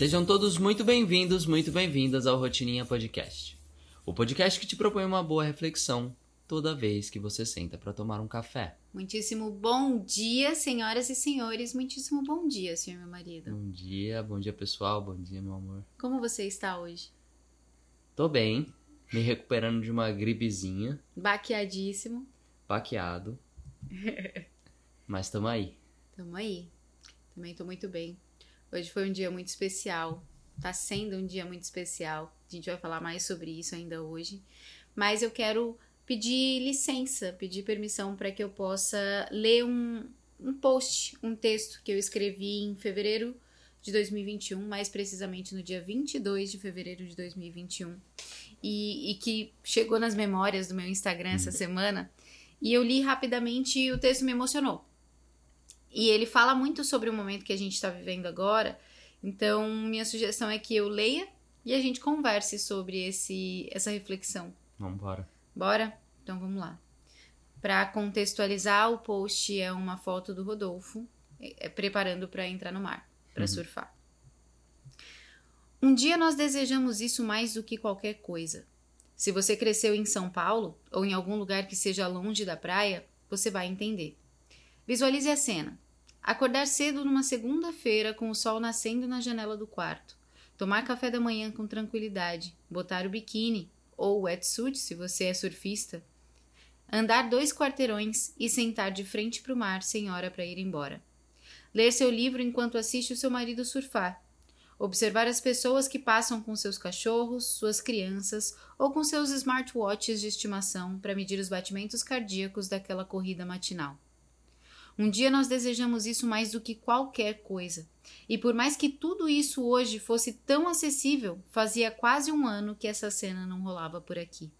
Sejam todos muito bem-vindos, muito bem-vindas ao Rotininha Podcast. O podcast que te propõe uma boa reflexão toda vez que você senta para tomar um café. Muitíssimo bom dia, senhoras e senhores. Muitíssimo bom dia, senhor meu marido. Bom dia, bom dia pessoal, bom dia meu amor. Como você está hoje? Tô bem, me recuperando de uma gripezinha, Baqueadíssimo. baqueado. Mas tamo aí. Tamo aí. Também tô muito bem. Hoje foi um dia muito especial. Tá sendo um dia muito especial. A gente vai falar mais sobre isso ainda hoje. Mas eu quero pedir licença, pedir permissão para que eu possa ler um, um post, um texto que eu escrevi em fevereiro de 2021, mais precisamente no dia 22 de fevereiro de 2021, e, e que chegou nas memórias do meu Instagram essa semana. E eu li rapidamente e o texto me emocionou. E ele fala muito sobre o momento que a gente está vivendo agora. Então, minha sugestão é que eu leia e a gente converse sobre esse, essa reflexão. Vambora. Bora? Então vamos lá. Para contextualizar, o post é uma foto do Rodolfo é, preparando para entrar no mar, para surfar. Um dia nós desejamos isso mais do que qualquer coisa. Se você cresceu em São Paulo ou em algum lugar que seja longe da praia, você vai entender. Visualize a cena. Acordar cedo numa segunda-feira com o sol nascendo na janela do quarto. Tomar café da manhã com tranquilidade. Botar o biquíni ou wetsuit se você é surfista. Andar dois quarteirões e sentar de frente para o mar sem hora para ir embora. Ler seu livro enquanto assiste o seu marido surfar. Observar as pessoas que passam com seus cachorros, suas crianças ou com seus smartwatches de estimação para medir os batimentos cardíacos daquela corrida matinal. Um dia nós desejamos isso mais do que qualquer coisa. E por mais que tudo isso hoje fosse tão acessível, fazia quase um ano que essa cena não rolava por aqui.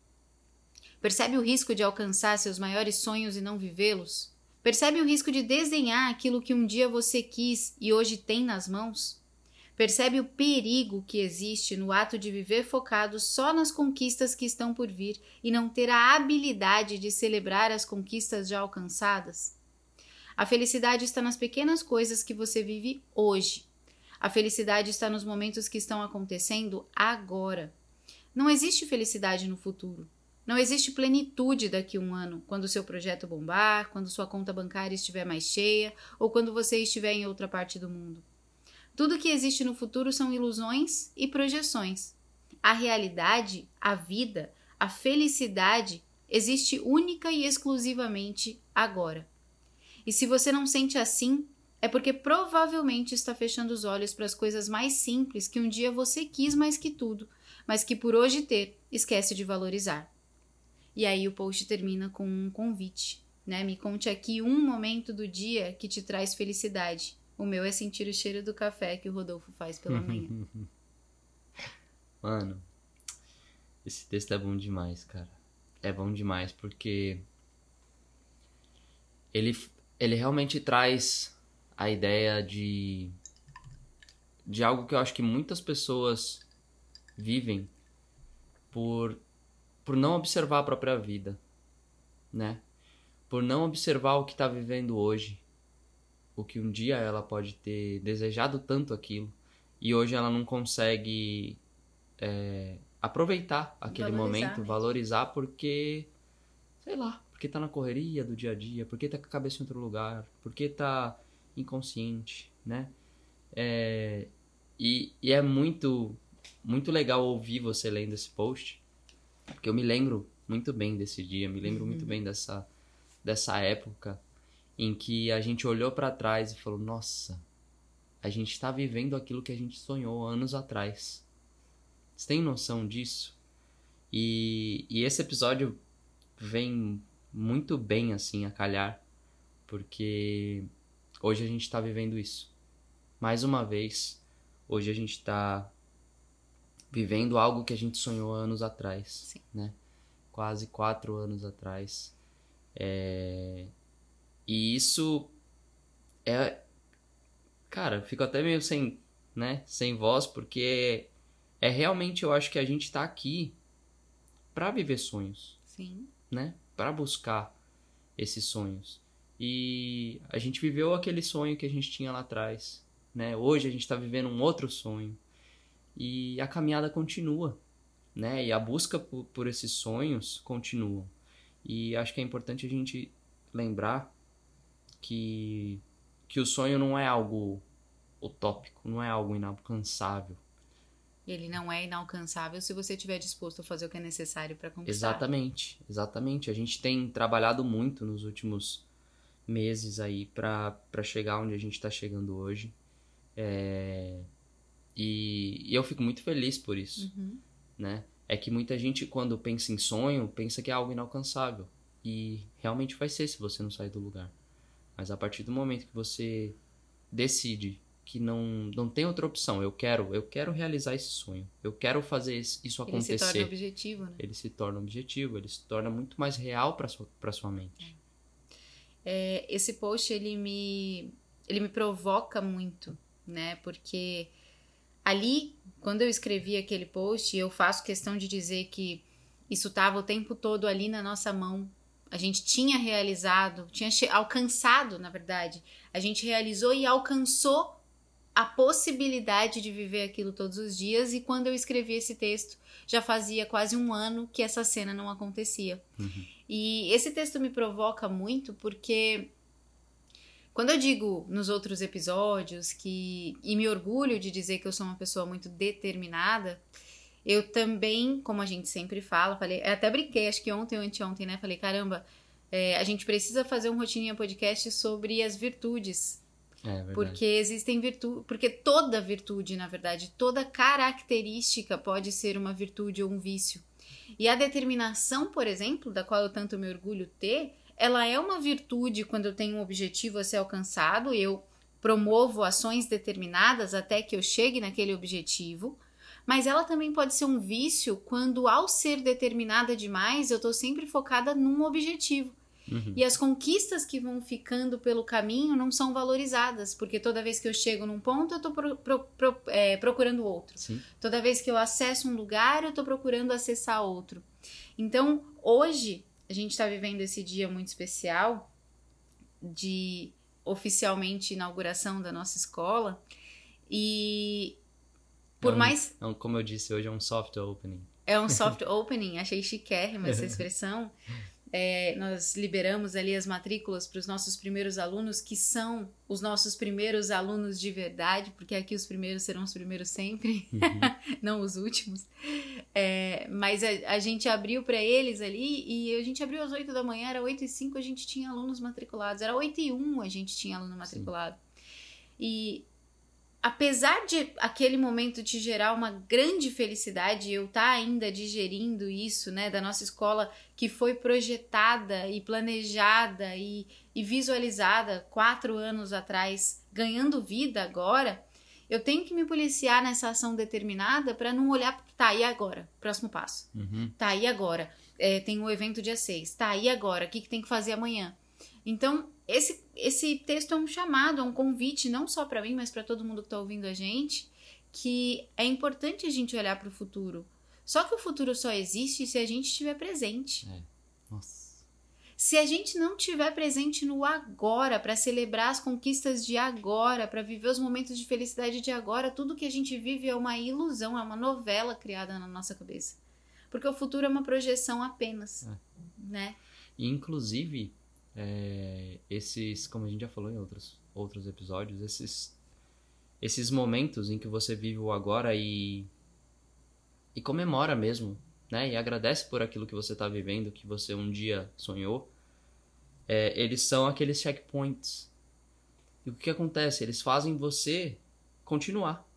Percebe o risco de alcançar seus maiores sonhos e não vivê-los? Percebe o risco de desdenhar aquilo que um dia você quis e hoje tem nas mãos? Percebe o perigo que existe no ato de viver focado só nas conquistas que estão por vir e não ter a habilidade de celebrar as conquistas já alcançadas? A felicidade está nas pequenas coisas que você vive hoje. A felicidade está nos momentos que estão acontecendo agora. Não existe felicidade no futuro. Não existe plenitude daqui a um ano, quando seu projeto bombar, quando sua conta bancária estiver mais cheia ou quando você estiver em outra parte do mundo. Tudo que existe no futuro são ilusões e projeções. A realidade, a vida, a felicidade existe única e exclusivamente agora. E se você não sente assim, é porque provavelmente está fechando os olhos para as coisas mais simples que um dia você quis mais que tudo, mas que por hoje ter, esquece de valorizar. E aí o post termina com um convite, né? Me conte aqui um momento do dia que te traz felicidade. O meu é sentir o cheiro do café que o Rodolfo faz pela manhã. Mano, esse texto é bom demais, cara. É bom demais porque ele, ele realmente traz a ideia de de algo que eu acho que muitas pessoas vivem por por não observar a própria vida, né? Por não observar o que está vivendo hoje, o que um dia ela pode ter desejado tanto aquilo e hoje ela não consegue é, aproveitar aquele Valorizar. momento, valorizar porque, sei lá, porque tá na correria do dia a dia, porque tá com a cabeça em outro lugar, porque tá inconsciente, né? É, e, e é muito, muito legal ouvir você lendo esse post, porque eu me lembro muito bem desse dia, me lembro muito bem dessa, dessa época em que a gente olhou pra trás e falou: Nossa, a gente tá vivendo aquilo que a gente sonhou anos atrás. Você tem noção disso? E, e esse episódio vem muito bem assim a calhar, porque hoje a gente tá vivendo isso. Mais uma vez, hoje a gente tá vivendo algo que a gente sonhou anos atrás, Sim. né? Quase quatro anos atrás. É... E isso é. Cara, eu fico até meio sem, né? Sem voz, porque é realmente eu acho que a gente tá aqui pra viver sonhos, Sim. né? Pra buscar esses sonhos. E a gente viveu aquele sonho que a gente tinha lá atrás, né? Hoje a gente tá vivendo um outro sonho. e a caminhada continua, né? E a busca por, por esses sonhos continua. E acho que é importante a gente lembrar que, que o sonho não é algo utópico, não é algo inalcançável. Ele não é inalcançável se você estiver disposto a fazer o que é necessário para conquistar. Exatamente, exatamente. A gente tem trabalhado muito nos últimos meses aí para chegar onde a gente está chegando hoje. É... E, e, eu fico muito feliz por isso, uhum. né? É que muita gente, quando pensa em sonho, pensa que é algo inalcançável. E realmente vai ser se você não sair do lugar. Mas a partir do momento que você decide que não, não tem outra opção, eu quero, eu quero realizar esse sonho. Eu quero fazer isso acontecer. Ele se torna objetivo, né? Ele se torna objetivo, ele se torna muito mais real para sua sua mente. É, esse post ele me ele me provoca muito, né? Porque ali, quando eu escrevi aquele post, eu faço questão de dizer que isso estava o tempo todo ali na nossa mão. A gente tinha realizado, tinha alcançado, na verdade. A gente realizou e alcançou a possibilidade de viver aquilo todos os dias. E quando eu escrevi esse texto, já fazia quase um ano que essa cena não acontecia. Uhum. E esse texto me provoca muito porque quando eu digo nos outros episódios que e me orgulho de dizer que eu sou uma pessoa muito determinada, eu também, como a gente sempre fala, falei, até brinquei, acho que ontem ou anteontem, né? Falei, caramba, é, a gente precisa fazer um rotininha podcast sobre as virtudes. É, porque existem virtudes, porque toda virtude, na verdade, toda característica pode ser uma virtude ou um vício. E a determinação, por exemplo, da qual eu tanto me orgulho ter, ela é uma virtude quando eu tenho um objetivo a ser alcançado, eu promovo ações determinadas até que eu chegue naquele objetivo, mas ela também pode ser um vício quando, ao ser determinada demais, eu estou sempre focada num objetivo. Uhum. E as conquistas que vão ficando pelo caminho não são valorizadas, porque toda vez que eu chego num ponto, eu estou pro, pro, pro, é, procurando outro. Sim. Toda vez que eu acesso um lugar, eu estou procurando acessar outro. Então, hoje, a gente está vivendo esse dia muito especial de oficialmente inauguração da nossa escola. E por é um, mais. É um, como eu disse, hoje é um soft opening. É um soft opening, achei chiquérrima essa expressão. É, nós liberamos ali as matrículas para os nossos primeiros alunos, que são os nossos primeiros alunos de verdade, porque aqui os primeiros serão os primeiros sempre, Uhum. não os últimos. É, mas a, a, gente abriu para eles ali e a gente abriu às 8 da manhã, era 8 e 5 a gente tinha alunos matriculados, era 8 e 1 a gente tinha aluno matriculado. Sim. E apesar de aquele momento te gerar uma grande felicidade, eu estar tá ainda digerindo isso, né, da nossa escola que foi projetada e planejada e, e visualizada quatro anos atrás, ganhando vida agora, eu tenho que me policiar nessa ação determinada para não olhar, tá, e agora? Próximo passo. Uhum. Tá, e agora? É, tem o um evento dia 6. Tá, e agora? O que, que tem que fazer amanhã? Então, esse, esse texto é um chamado, é um convite, não só para mim, mas para todo mundo que está ouvindo a gente, que é importante a gente olhar para o futuro. Só que o futuro só existe se a gente estiver presente. É. Nossa. Se a gente não estiver presente no agora, para celebrar as conquistas de agora, para viver os momentos de felicidade de agora, tudo que a gente vive é uma ilusão, é uma novela criada na nossa cabeça. Porque o futuro é uma projeção apenas, é. né? E, inclusive, é, esses, como a gente já falou em outros, outros episódios, esses, esses momentos em que você vive o agora e, e comemora mesmo, né? E agradece por aquilo que você está vivendo, que você um dia sonhou, é, eles são aqueles checkpoints. E o que, acontece? Eles fazem você continuar.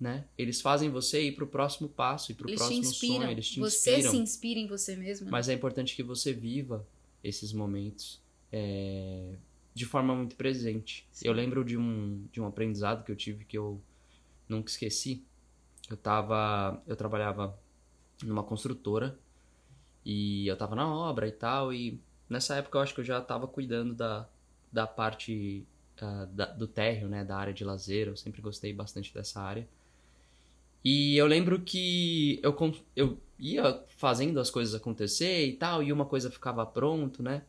Né? Eles fazem você ir para o próximo passo e para o próximo sonho. Eles te você inspiram. se inspira em você mesmo. Né? Mas é importante que você viva esses momentos é, de forma muito presente. Sim. Eu lembro de um, de um aprendizado que eu tive que eu nunca esqueci. Eu tava, eu trabalhava numa construtora e eu tava na obra e tal e nessa época eu acho que eu já tava cuidando da, da parte uh, da, do térreo, né, da área de lazer. Eu sempre gostei bastante dessa área. E eu lembro que eu, eu ia fazendo as coisas acontecer e tal, e uma coisa ficava pronto, né?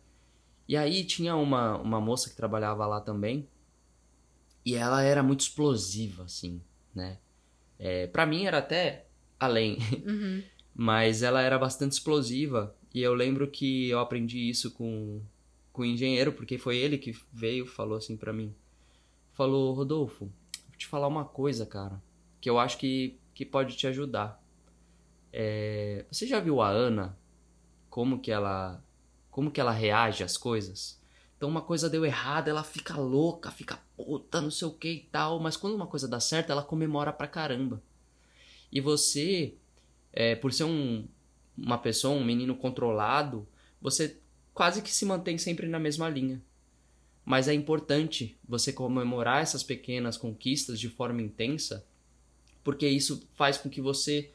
E aí tinha uma, uma moça que trabalhava lá também, e ela era muito explosiva, assim, né? É, para mim era até além, Uhum. mas ela era bastante explosiva. E eu lembro que eu aprendi isso com, com o engenheiro, porque foi ele que veio e falou assim pra mim. Falou, Rodolfo, vou te falar uma coisa, cara, que eu acho que, que pode te ajudar. É, você já viu a Ana? Como que ela como que ela reage às coisas? Então uma coisa deu errado, ela fica louca, fica puta, não sei o que e tal, mas quando uma coisa dá certo, ela comemora pra caramba. E você, é, por ser um, uma pessoa, um menino controlado, você quase que se mantém sempre na mesma linha. Mas é importante você comemorar essas pequenas conquistas de forma intensa, porque isso faz com que você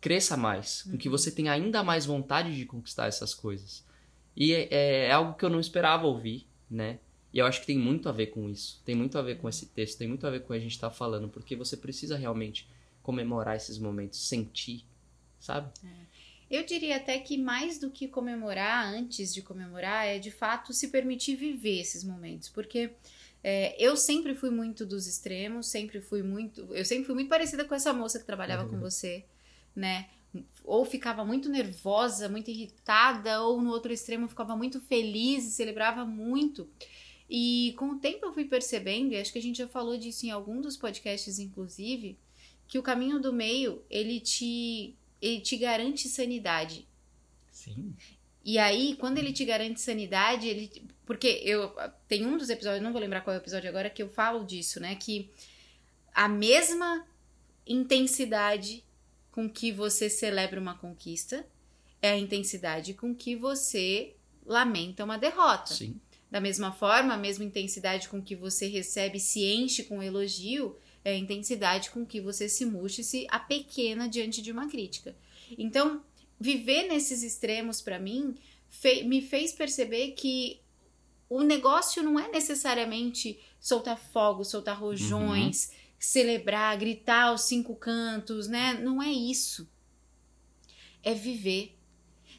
cresça mais, com que você tenha ainda mais vontade de conquistar essas coisas. E é, é algo que eu não esperava ouvir, né? E eu acho que tem muito a ver com isso. Tem muito a ver com esse texto, tem muito a ver com o que a gente tá falando, porque você precisa realmente comemorar esses momentos, sentir, sabe? Eu diria até que mais do que comemorar antes de comemorar é de fato se permitir viver esses momentos, porque é, eu sempre fui muito dos extremos, sempre fui muito, eu sempre fui muito parecida com essa moça que trabalhava com você, né? Ou ficava muito nervosa, muito irritada, ou no outro extremo ficava muito feliz e celebrava muito. E com o tempo eu fui percebendo, e acho que a gente já falou disso em algum dos podcasts, inclusive, que o caminho do meio ele te ele te garante sanidade. Sim. E aí, quando ele te garante sanidade, ele. Porque eu. Tem um dos episódios, não vou lembrar qual é o episódio agora, que eu falo disso, né? Que a mesma intensidade com que você celebra uma conquista é a intensidade com que você lamenta uma derrota. Sim. Da mesma forma, a mesma intensidade com que você recebe e se enche com elogio é a intensidade com que você se murcha e se apequena diante de uma crítica. Então, viver nesses extremos para mim fe- me fez perceber que o negócio não é necessariamente soltar fogos, soltar rojões, celebrar, gritar aos cinco cantos, né? Não é isso. É viver.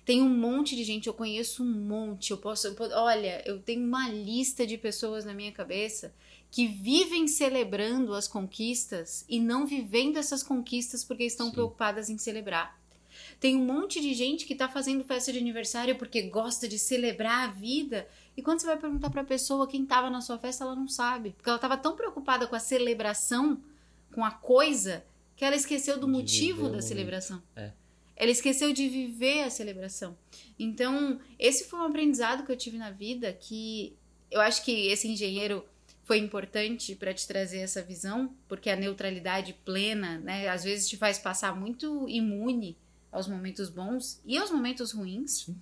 Tem um monte de gente, eu conheço um monte. Eu posso, eu po- olha, eu tenho uma lista de pessoas na minha cabeça que vivem celebrando as conquistas e não vivendo essas conquistas porque estão Sim. preocupadas em celebrar. Tem um monte de gente que tá fazendo festa de aniversário porque gosta de celebrar a vida. E quando você vai perguntar pra pessoa quem tava na sua festa, ela não sabe. Porque ela tava tão preocupada com a celebração, com a coisa, que ela esqueceu do De motivo da celebração. É. Ela esqueceu de viver a celebração. Então, esse foi um aprendizado que eu tive na vida que eu acho que esse engenheiro foi importante para te trazer essa visão, porque a neutralidade plena, né, às vezes te faz passar muito imune aos momentos bons e aos momentos ruins. Sim.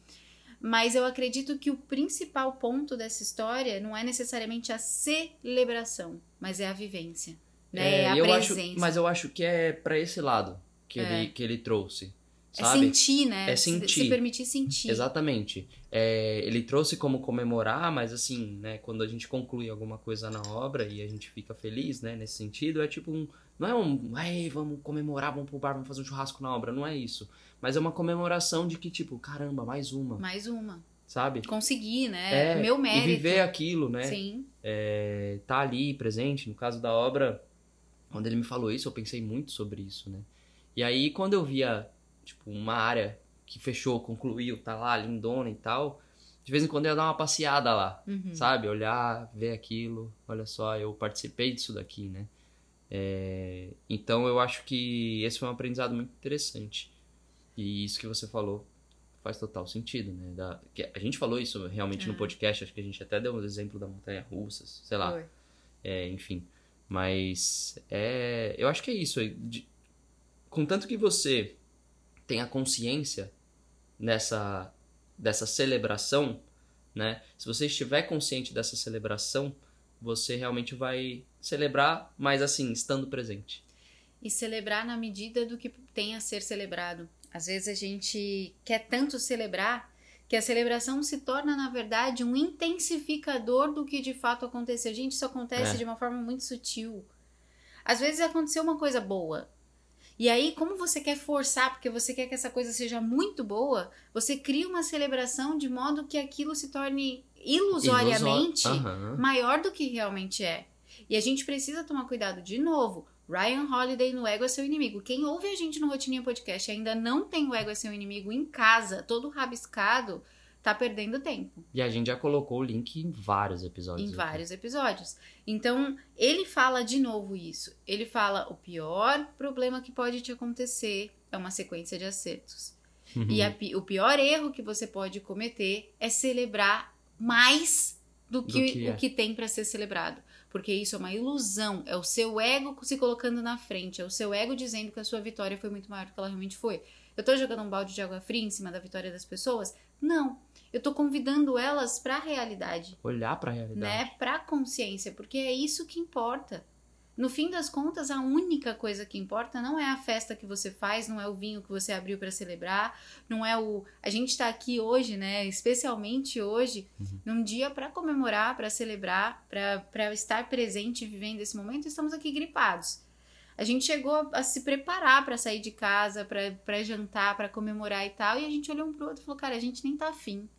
Mas eu acredito que o principal ponto dessa história não é necessariamente a celebração, mas é a vivência, né? É, a eu presença. acho, mas eu acho que é pra esse lado que, É. ele, que ele trouxe. É Sabe? sentir, né? É Se- sentir. Se permitir sentir. Exatamente. É, ele trouxe como comemorar, mas assim, né, quando a gente conclui alguma coisa na obra e a gente fica feliz, né, nesse sentido, é tipo um. Não é um. Ai, vamos comemorar, vamos pro bar, vamos fazer um churrasco na obra. Não é isso. Mas é uma comemoração de que, tipo, caramba, mais uma. Mais uma. Sabe? Conseguir, né? É, Meu mérito. E viver aquilo, né? Sim. é, tá ali presente. No caso da obra, quando ele me falou isso, eu pensei muito sobre isso, né? E aí, quando eu via, tipo, uma área que fechou, concluiu, tá lá, lindona e tal, de vez em quando eu ia dar uma passeada lá, Uhum. sabe? Olhar, ver aquilo, olha só, eu participei disso daqui, né? É, então eu acho que esse foi um aprendizado muito interessante. E isso que você falou faz total sentido, né? Da, que a gente falou isso realmente no É. podcast, acho que a gente até deu um exemplo da montanha russa, sei lá. É, enfim. Mas é, eu acho que é isso. de- contanto que você tenha consciência nessa dessa celebração, né? Se você estiver consciente dessa celebração, você realmente vai celebrar, mas assim, estando presente. E celebrar na medida do que tem a ser celebrado. Às vezes a gente quer tanto celebrar que a celebração se torna, na verdade, um intensificador do que de fato aconteceu. Gente, isso acontece É. de uma forma muito sutil. Às vezes aconteceu uma coisa boa. E aí, como você quer forçar, porque você quer que essa coisa seja muito boa, você cria uma celebração de modo que aquilo se torne ilusoriamente Ilusor- Aham. maior do que realmente é. E a gente precisa tomar cuidado de novo. Ryan Holiday no Ego é seu inimigo. Quem ouve a gente no Rotininha Podcast e ainda não tem o Ego é seu inimigo em casa, todo rabiscado, tá perdendo tempo. E a gente já colocou o link em vários episódios. Em aqui. vários episódios. Então, ele fala de novo isso. Ele fala: o pior problema que pode te acontecer é uma sequência de acertos. Uhum. E a o pior erro que você pode cometer é celebrar mais do que, que é. o que tem para ser celebrado. Porque isso é uma ilusão, é o seu ego se colocando na frente, é o seu ego dizendo que a sua vitória foi muito maior do que ela realmente foi. Eu tô jogando um balde de água fria em cima da vitória das pessoas? Não. Eu tô convidando elas para a realidade, Olhar pra realidade. né? Para consciência, porque é isso que importa. No fim das contas, a única coisa que importa não é a festa que você faz, não é o vinho que você abriu para celebrar, não é o. A gente tá aqui hoje, né? Especialmente hoje, num dia para comemorar, para celebrar, para estar presente vivendo esse momento. Estamos aqui gripados. A gente chegou a, se preparar para sair de casa, para jantar, para comemorar e tal, e a gente olhou um pro outro e falou: cara, a gente nem tá afim.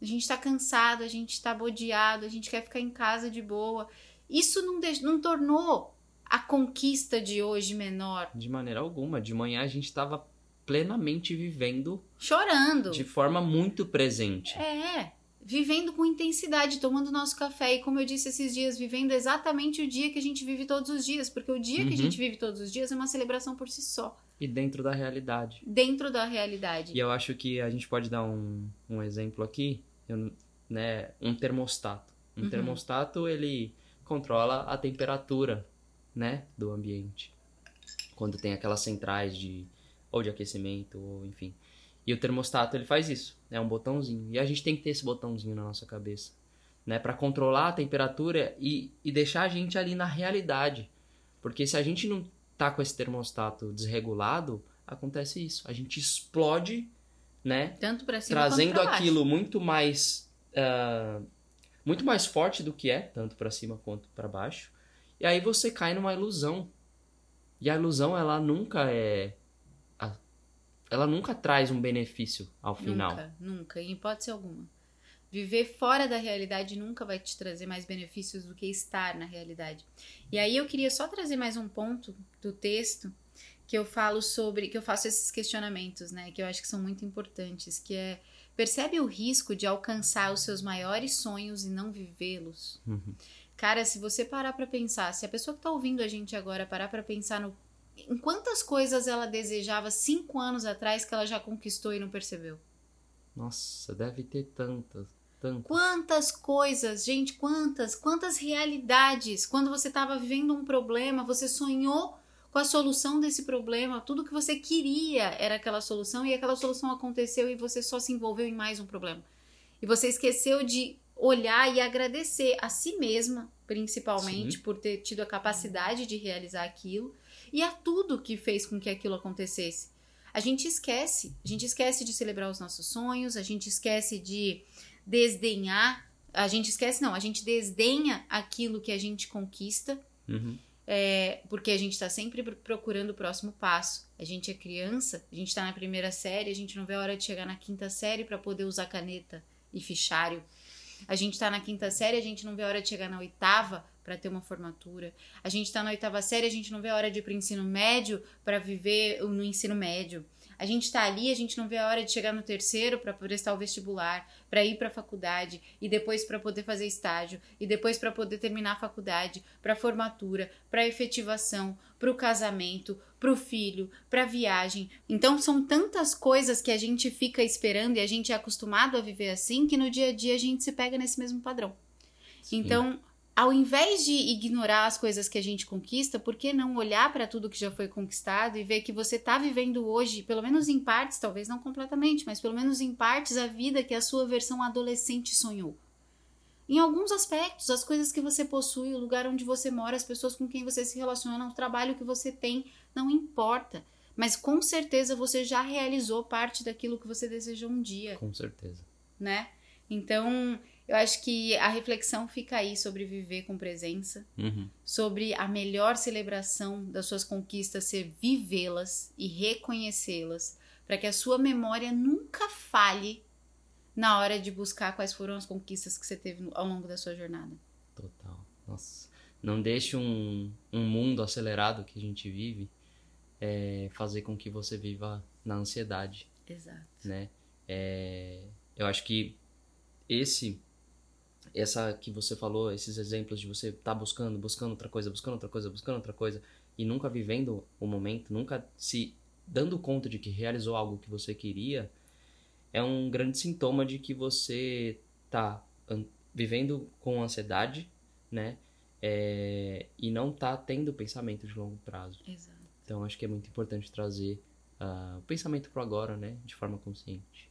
A gente tá cansado, a gente tá bodeado, a gente quer ficar em casa de boa. Isso não, não tornou a conquista de hoje menor. De maneira alguma. De manhã a gente tava plenamente vivendo Chorando. de forma muito presente. É, vivendo com intensidade, tomando nosso café. E como eu disse esses dias, vivendo exatamente o dia que a gente vive todos os dias. Porque o dia que a Uhum. gente vive todos os dias é uma celebração por si só, E dentro da realidade. dentro da realidade. E eu acho que a gente pode dar um, um exemplo aqui, eu- né? Um termostato. Um Uhum. termostato, ele controla a temperatura, né? Do ambiente. Quando tem aquelas centrais de... Ou de aquecimento, ou enfim. E o termostato, ele faz isso. É um botãozinho. E a gente tem que ter esse botãozinho na nossa cabeça. Né? Pra controlar a temperatura e, e deixar a gente ali na realidade. Porque se a gente não tá com esse termostato desregulado, acontece isso. A gente explode, né? Tanto pra cima Trazendo quanto pra baixo. aquilo muito mais ah, muito mais forte do que é, tanto pra cima quanto pra baixo. E aí você cai numa ilusão. E a ilusão ela nunca é ela nunca traz um benefício ao final. Nunca, nunca, em hipótese alguma. Viver fora da realidade nunca vai te trazer mais benefícios do que estar na realidade. E aí eu queria só trazer mais um ponto do texto que eu falo sobre, que eu faço esses questionamentos, né, que eu acho que são muito importantes, que é percebe o risco de alcançar os seus maiores sonhos e não vivê-los? Uhum. Cara, se você parar pra pensar, se a pessoa que tá ouvindo a gente agora parar pra pensar no em quantas coisas ela desejava cinco anos atrás que ela já conquistou e não percebeu? Nossa, deve ter tantas, tantas. Quantas coisas, gente, quantas, quantas realidades. Quando você estava vivendo um problema, você sonhou com a solução desse problema, tudo que você queria era aquela solução e aquela solução aconteceu e você só se envolveu em mais um problema. E você esqueceu de olhar e agradecer a si mesma, principalmente, por ter tido a capacidade de realizar aquilo e a tudo que fez com que aquilo acontecesse. A gente esquece, a gente esquece de celebrar os nossos sonhos, a gente esquece de desdenhar, a gente esquece não, a gente desdenha aquilo que a gente conquista, Uhum. é, porque a gente está sempre pro- procurando o próximo passo. A gente é criança, a gente está na primeira série, a gente não vê a hora de chegar na quinta série para poder usar caneta e fichário. A gente está na quinta série, a gente não vê a hora de chegar na oitava para ter uma formatura. A gente está na oitava série, a gente não vê a hora de ir para o ensino médio para viver no ensino médio. A gente está ali, a gente não vê a hora de chegar no terceiro para prestar o vestibular, para ir para a faculdade e depois para poder fazer estágio e depois para poder terminar a faculdade, para formatura, para efetivação, para o casamento, para o filho, para viagem. Então são tantas coisas que a gente fica esperando e a gente é acostumado a viver assim que no dia a dia a gente se pega nesse mesmo padrão. Sim. Então, ao invés de ignorar as coisas que a gente conquista, por que não olhar para tudo que já foi conquistado e ver que você está vivendo hoje, pelo menos em partes, talvez não completamente, mas pelo menos em partes, a vida que a sua versão adolescente sonhou? Em alguns aspectos, as coisas que você possui, o lugar onde você mora, as pessoas com quem você se relaciona, o trabalho que você tem, não importa. Mas com certeza você já realizou parte daquilo que você desejou um dia Com certeza. né? Então, eu acho que a reflexão fica aí sobre viver com presença, Uhum. sobre a melhor celebração das suas conquistas ser vivê-las e reconhecê-las, para que a sua memória nunca falhe na hora de buscar quais foram as conquistas que você teve ao longo da sua jornada. Total. Nossa. Não deixe um, um mundo acelerado que a gente vive é, fazer com que você viva na ansiedade, Exato. né? É, eu acho que esse essa que você falou, esses exemplos de você estar tá buscando, buscando outra coisa, buscando outra coisa, buscando outra coisa e nunca vivendo o momento, nunca se dando conta de que realizou algo que você queria, é um grande sintoma de que você tá vivendo com ansiedade, né? É, e não tá tendo pensamento de longo prazo. Exato. Então acho que é muito importante trazer uh, o pensamento pro agora, né? De forma consciente.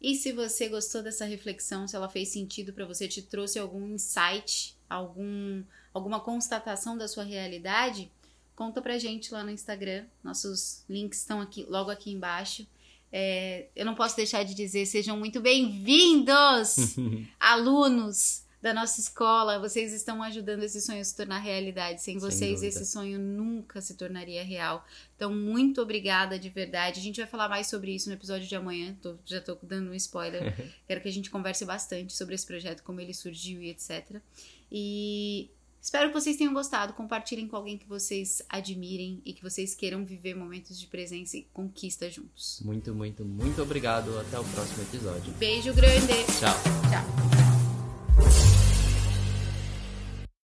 E se você gostou dessa reflexão, se ela fez sentido para você, te trouxe algum insight, algum, alguma constatação da sua realidade, conta pra gente lá no Instagram. Nossos links estão aqui, logo aqui embaixo. É, eu não posso deixar de dizer, sejam muito bem-vindos, alunos da nossa escola. Vocês estão ajudando esse sonho a se tornar realidade. Sem vocês, esse sonho nunca se tornaria real. Então, muito obrigada de verdade. A gente vai falar mais sobre isso no episódio de amanhã. Tô, já tô dando um spoiler. Quero que a gente converse bastante sobre esse projeto, como ele surgiu e etc. E Espero que vocês tenham gostado. Compartilhem com alguém que vocês admirem e que vocês queiram viver momentos de presença e conquista juntos. Muito, muito, muito obrigado. Até o próximo episódio. Beijo grande. Tchau. Tchau.